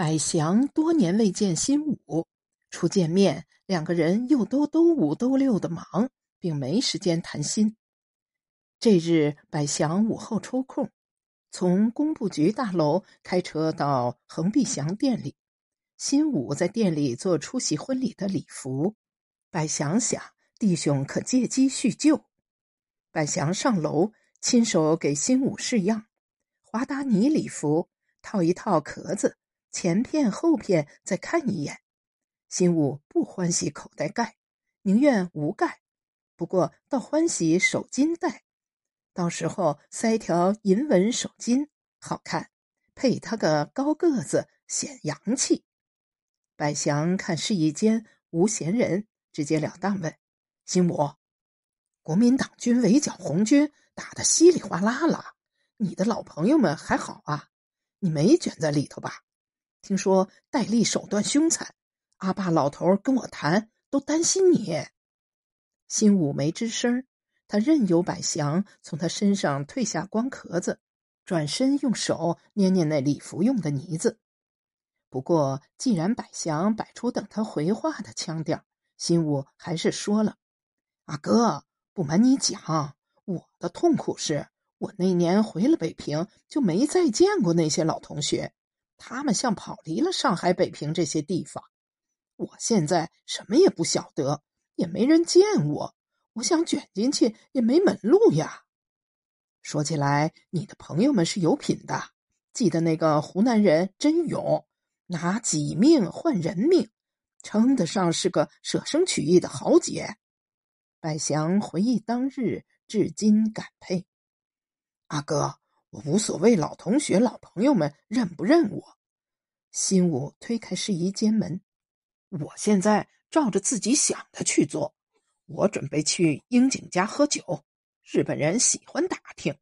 百祥多年未见新武，初见面，两个人又都都五都六的忙，并没时间谈心。这日，百祥午后抽空，从工部局大楼开车到恒碧祥店里。新武在店里做出席婚礼的礼服，百祥想弟兄可借机叙旧。百祥上楼，亲手给新武试样，华达尼礼服，套一套壳子。前片后片再看一眼，新武不欢喜口袋盖，宁愿无盖。不过倒欢喜手巾带，到时候塞条银纹手巾，好看，配他个高个子，显洋气。百祥看试衣间无闲人，直截了当问：“新武，国民党军围剿红军，打得稀里哗啦了，你的老朋友们还好啊？你没卷在里头吧？”听说戴笠手段凶残，阿爸老头跟我谈，都担心你。新武没吱声，他任由百祥从他身上褪下光壳子，转身用手捏捏那礼服用的呢子。不过，既然百祥摆出等他回话的腔调，新武还是说了：“阿哥，不瞒你讲，我的痛苦是我那年回了北平，就没再见过那些老同学。”他们像跑离了上海、北平这些地方。我现在什么也不晓得，也没人见我。我想卷进去也没门路呀。说起来，你的朋友们是有品的。记得那个湖南人真勇，拿己命换人命，称得上是个舍生取义的豪杰。百祥回忆当日，至今感佩。阿哥。我无所谓，老同学、老朋友们认不认我？新武推开试衣间门，我现在照着自己想的去做。我准备去樱井家喝酒，日本人喜欢打听，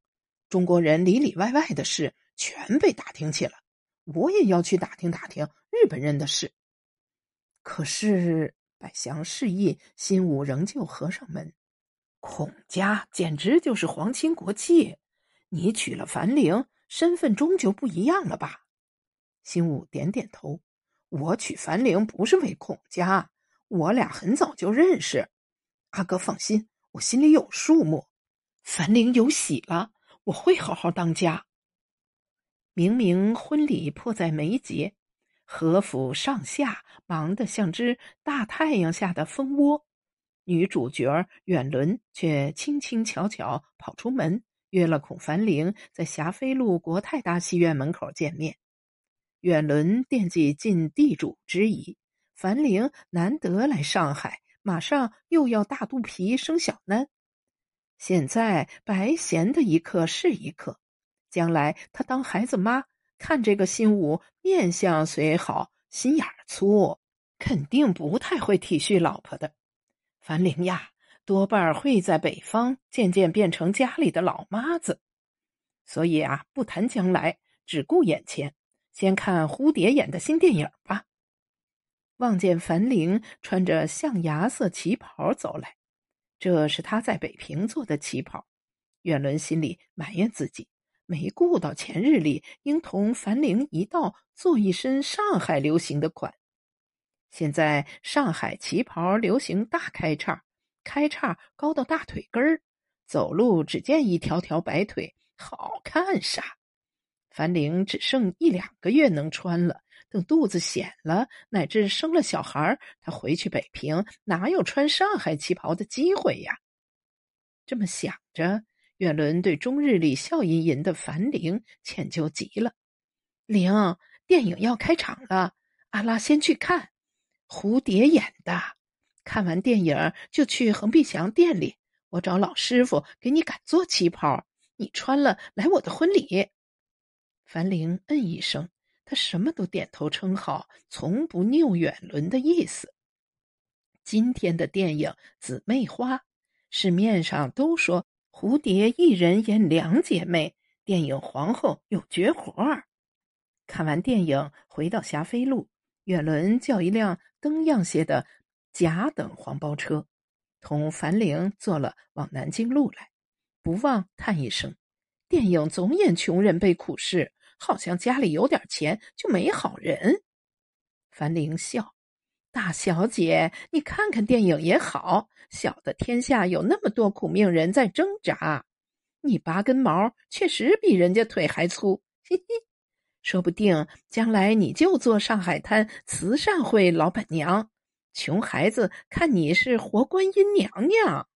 中国人里里外外的事全被打听起了。我也要去打听打听日本人的事。可是百祥示意，新武仍旧合上门。孔家简直就是皇亲国戚。你娶了樊玲，身份终究不一样了吧？新武点点头。我娶樊玲不是为孔家，我俩很早就认识。阿哥放心，我心里有数目。樊玲有喜了，我会好好当家。明明婚礼迫在眉睫，何府上下忙得像只大太阳下的蜂窝，女主角远伦却轻轻巧巧跑出门。约了孔繁玲在霞飞路国泰大戏院门口见面。远伦惦记尽地主之谊，樊玲难得来上海，马上又要大肚皮生小囡。现在白闲的一刻是一刻，将来他当孩子妈，看这个新武面相虽好，心眼粗，肯定不太会体恤老婆的。樊玲呀。多半会在北方渐渐变成家里的老妈子，所以啊，不谈将来，只顾眼前，先看蝴蝶演的新电影吧。望见樊玲穿着象牙色旗袍走来，这是她在北平做的旗袍。远伦心里埋怨自己，没顾到前日里应同樊玲一道做一身上海流行的款。现在上海旗袍流行大开叉。开叉高到大腿根儿，走路只见一条条白腿，好看啥？樊玲只剩一两个月能穿了，等肚子显了，乃至生了小孩，她回去北平哪有穿上海旗袍的机会呀？这么想着，远伦对终日里笑吟吟的樊玲歉疚极了。玲，电影要开场了，阿拉先去看，蝴蝶演的。看完电影就去恒碧祥店里，我找老师傅给你赶做旗袍，你穿了来我的婚礼。樊玲嗯一声，他什么都点头称好，从不拗远伦的意思。今天的电影《姊妹花》，市面上都说蝴蝶一人演两姐妹，电影皇后有绝活儿。看完电影回到霞飞路，远伦叫一辆灯样些的。甲等黄包车，同樊玲坐了往南京路来，不忘叹一声：“电影总演穷人被苦事，好像家里有点钱就没好人。”樊玲笑：“大小姐，你看看电影也好，小的天下有那么多苦命人在挣扎，你拔根毛确实比人家腿还粗。嘿嘿，说不定将来你就做上海滩慈善会老板娘，穷孩子看你是活观音娘娘。”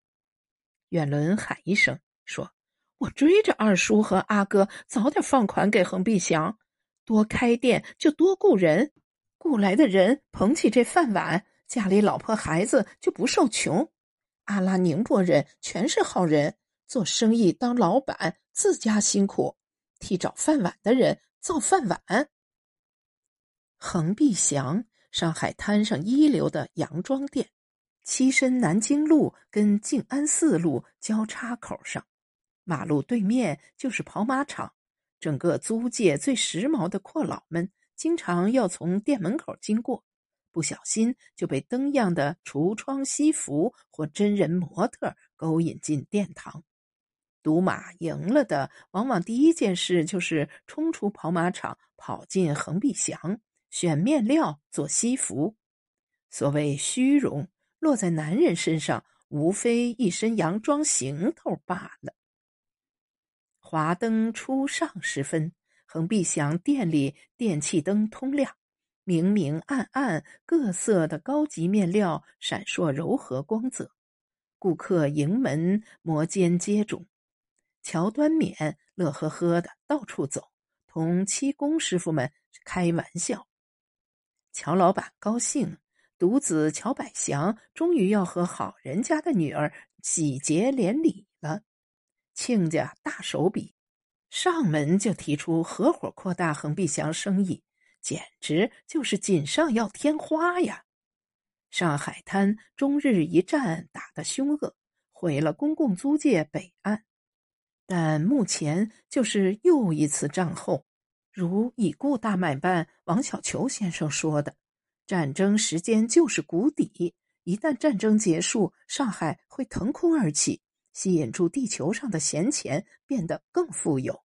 远伦喊一声说。我追着二叔和阿哥早点放款给恒碧祥，多开店就多雇人，雇来的人捧起这饭碗，家里老婆孩子就不受穷。阿拉宁波人全是好人，做生意当老板自家辛苦，替找饭碗的人造饭碗。恒碧祥，上海滩上一流的洋装店，栖身南京路跟静安寺路交叉口上。马路对面就是跑马场，整个租界最时髦的阔佬们经常要从店门口经过，不小心就被灯样的橱窗西服或真人模特勾引进殿堂。赌马赢了的，往往第一件事就是冲出跑马场，跑进恒碧祥选面料做西服。所谓虚荣，落在男人身上，无非一身洋装行头罢了。华灯初上时分，恒碧祥店里电气灯通亮，明明暗暗，各色的高级面料闪烁柔和光泽。顾客迎门摩肩接踵，乔端冕乐呵呵的到处走，同漆工师傅们开玩笑。乔老板高兴，独子乔百祥终于要和好人家的女儿喜结连理了。亲家大手笔，上门就提出合伙扩大恒碧祥生意，简直就是锦上要添花呀！上海滩中日一战打得凶恶，毁了公共租界北岸，但目前就是又一次战后。如已故大买办王小球先生说的：“战争时间就是谷底，一旦战争结束，上海会腾空而起。”吸引住地球上的闲钱，变得更富有。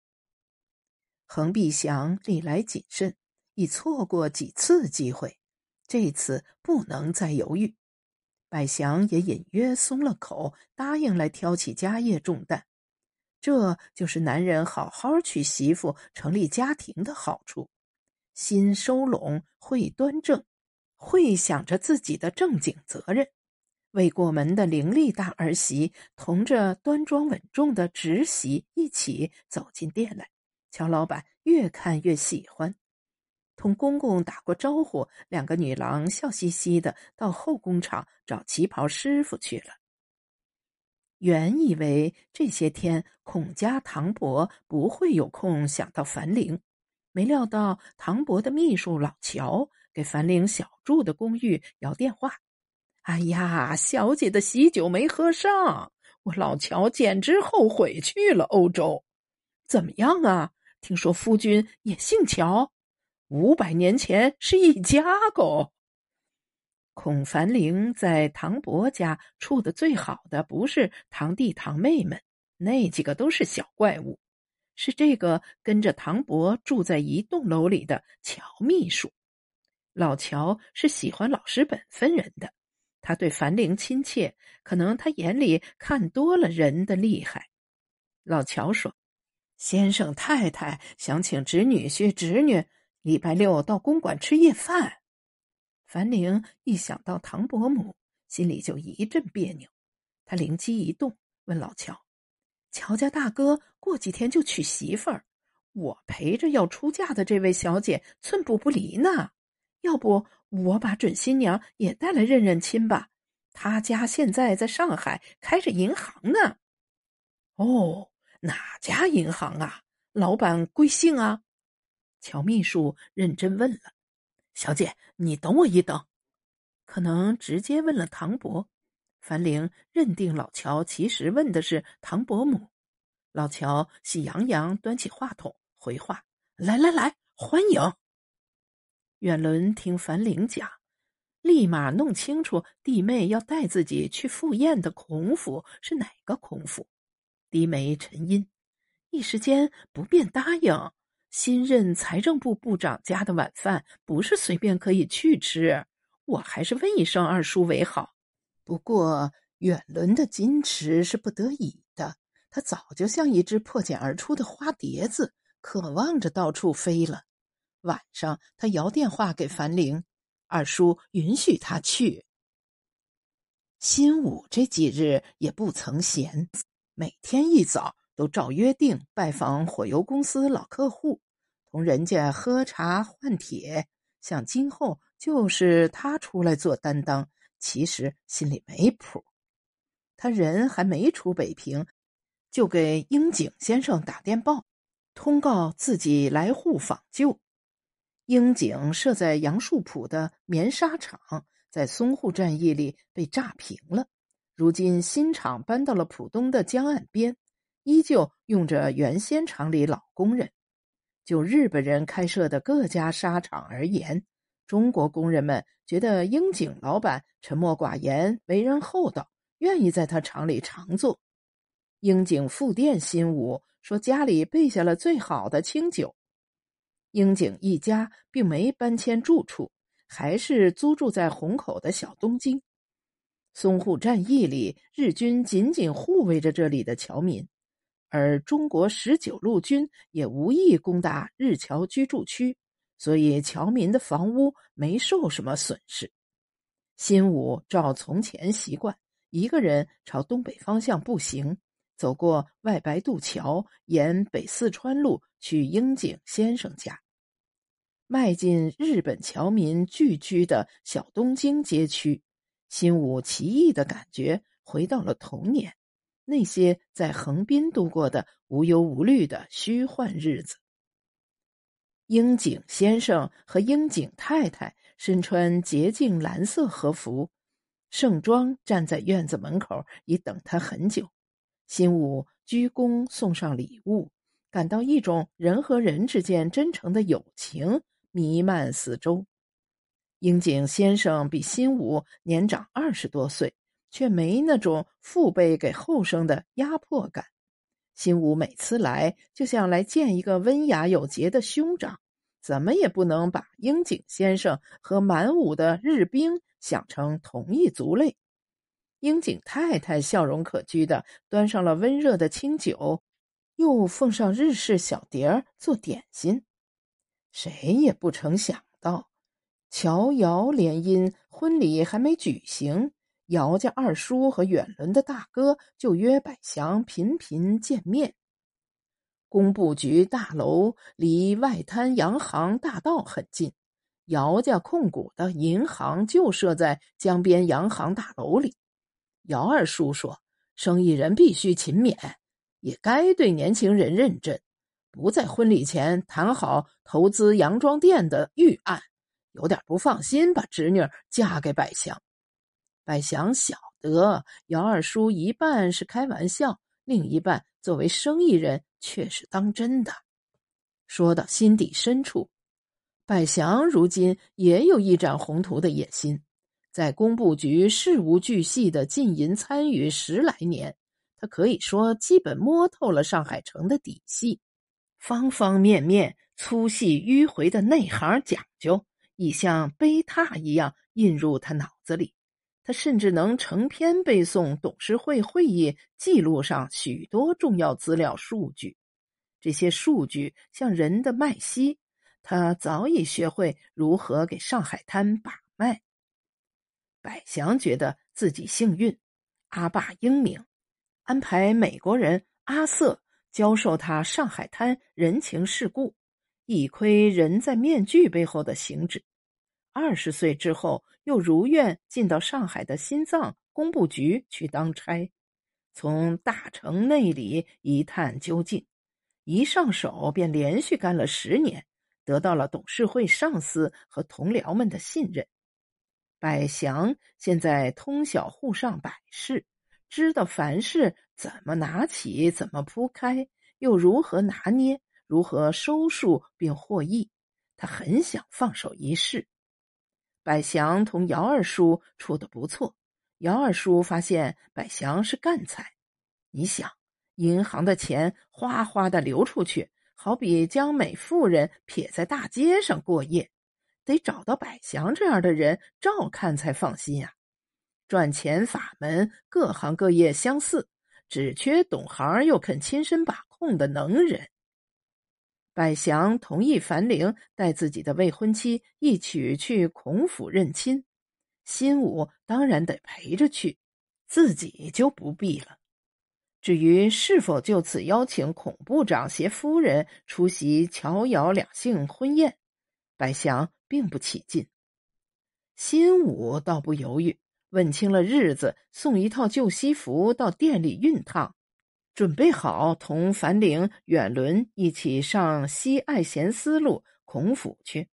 恒碧祥历来谨慎，已错过几次机会，这次不能再犹豫。百祥也隐约松了口，答应来挑起家业重担。这就是男人好好娶媳妇、成立家庭的好处：心收拢，会端正，会想着自己的正经责任。未过门的伶俐大儿媳同着端庄稳重的侄媳一起走进店来，乔老板越看越喜欢。同公公打过招呼，两个女郎笑嘻嘻的到后工厂找旗袍师傅去了。原以为这些天孔家唐伯不会有空想到樊玲，没料到唐伯的秘书老乔给樊玲小住的公寓摇电话。哎呀，小姐的喜酒没喝上，我老乔简直后悔去了欧洲。怎么样啊？听说夫君也姓乔，五百年前是一家狗。孔繁玲在唐伯家处的最好的，不是堂弟堂妹们，那几个都是小怪物，是这个跟着唐伯住在一栋楼里的乔秘书。老乔是喜欢老实本分人的。他对樊玲亲切，可能他眼里看多了人的厉害。老乔说：“先生太太想请侄女婿侄女礼拜六到公馆吃夜饭。”樊玲一想到唐伯母，心里就一阵别扭。他灵机一动，问老乔：“乔家大哥过几天就娶媳妇儿，我陪着要出嫁的这位小姐寸步不离呢。要不？”我把准新娘也带来认认亲吧，他家现在在上海开着银行呢。哦，哪家银行啊？老板贵姓啊？乔秘书认真问了。小姐，你等我一等。可能直接问了唐伯。樊玲认定老乔其实问的是唐伯母。老乔喜洋洋端起话筒回话：“来来来，欢迎。”远伦听樊玲讲，立马弄清楚弟妹要带自己去赴宴的孔府是哪个孔府，低眉沉吟，一时间不便答应。新任财政部部长家的晚饭不是随便可以去吃，我还是问一声二叔为好。不过远伦的矜持是不得已的，他早就像一只破茧而出的花蝶子，渴望着到处飞了。晚上，他摇电话给樊玲，二叔允许他去。新武这几日也不曾闲，每天一早都照约定拜访火油公司老客户，同人家喝茶换帖。想今后就是他出来做担当，其实心里没谱。他人还没出北平，就给英景先生打电报，通告自己来沪访旧。英景设在杨树浦的棉纱厂。在淞沪战役里被炸平了，如今新厂搬到了浦东的江岸边，依旧用着原先厂里老工人。就日本人开设的各家纱厂而言，中国工人们觉得英井老板沉默寡言，为人厚道，愿意在他厂里常做。英景复电新武说家里备下了最好的清酒。英井一家并没搬迁住处。还是租住在虹口的小东京。淞沪战役里，日军紧紧护卫着这里的侨民，而中国十九路军也无意攻打日侨居住区，所以侨民的房屋没受什么损失。新武照从前习惯，一个人朝东北方向步行，走过外白渡桥，沿北四川路去樱井先生家。迈进日本侨民聚居的小东京街区，新武奇异的感觉回到了童年，那些在横滨度过的无忧无虑的虚幻日子。樱井先生和樱井太太身穿洁净蓝色和服，盛装站在院子门口，已等他很久。新武鞠躬送上礼物，感到一种人和人之间真诚的友情。弥漫四周，樱井先生比新武年长二十多岁，却没那种父辈给后生的压迫感。新武每次来，就像来见一个温雅有节的兄长，怎么也不能把樱井先生和满武的日兵想成同一族类。樱井太太笑容可掬的端上了温热的清酒，又奉上日式小碟儿做点心。谁也不曾想到，乔瑶联姻婚礼还没举行，姚家二叔和远伦的大哥就约百祥频频见面。工部局大楼离外滩洋行大道很近，姚家控股的银行就设在江边洋行大楼里。姚二叔说：“生意人必须勤勉，也该对年轻人认真。”不在婚礼前谈好投资洋装店的预案，有点不放心把侄女嫁给百祥。百祥晓得姚二叔一半是开玩笑，另一半作为生意人却是当真的。说到心底深处，百祥如今也有一展宏图的野心。在工部局事无巨细的进银参与十来年，他可以说基本摸透了上海城的底细。方方面面、粗细迂回的内行讲究，已像碑拓一样印入他脑子里。他甚至能成篇背诵董事会会议记录上许多重要资料数据。这些数据像人的脉息，他早已学会如何给上海滩把脉。百祥觉得自己幸运，阿爸英明，安排美国人阿瑟。教授他上海滩人情世故，一窥人在面具背后的行止。二十岁之后，又如愿进到上海的心脏工部局去当差，从大城内里一探究竟。一上手便连续干了十年，得到了董事会上司和同僚们的信任。百祥现在通晓沪上百事。知道凡事怎么拿起，怎么铺开，又如何拿捏，如何收束并获益，他很想放手一试。百祥同姚二叔处的不错，姚二叔发现百祥是干才。你想，银行的钱哗哗的流出去，好比将美妇人撇在大街上过夜，得找到百祥这样的人照看才放心呀。赚钱法门各行各业相似，只缺懂行又肯亲身把控的能人。百祥同意樊玲带自己的未婚妻一起去孔府认亲，新武当然得陪着去，自己就不必了。至于是否就此邀请孔部长携夫人出席乔瑶两姓婚宴，百祥并不起劲。新武倒不犹豫，问清了日子，送一套旧西服到店里熨烫，准备好同樊玲、远伦一起上西爱贤思路孔府去。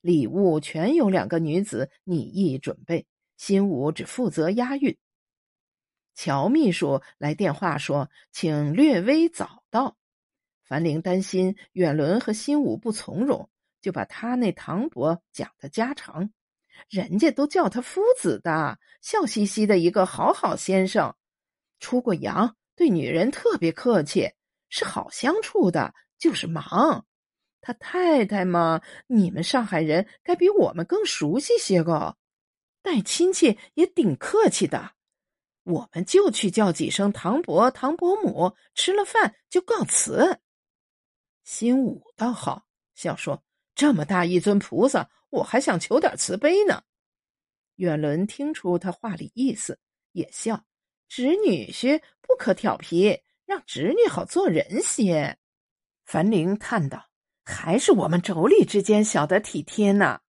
礼物全由两个女子拟议准备，新武只负责押运。乔秘书来电话说，请略微早到。樊玲担心远伦和新武不从容，就把他那堂伯讲的家常，人家都叫他夫子的，笑嘻嘻的一个好好先生，出过洋，对女人特别客气，是好相处的，就是忙。他太太嘛，你们上海人该比我们更熟悉些个，待亲戚也顶客气的。我们就去叫几声唐伯、唐伯母，吃了饭就告辞。新武倒好笑说：“这么大一尊菩萨，我还想求点慈悲呢。”远伦听出他话里意思，也笑：“侄女婿不可调皮，让侄女好做人些。”樊玲叹道：“还是我们妯娌之间晓得体贴呢。”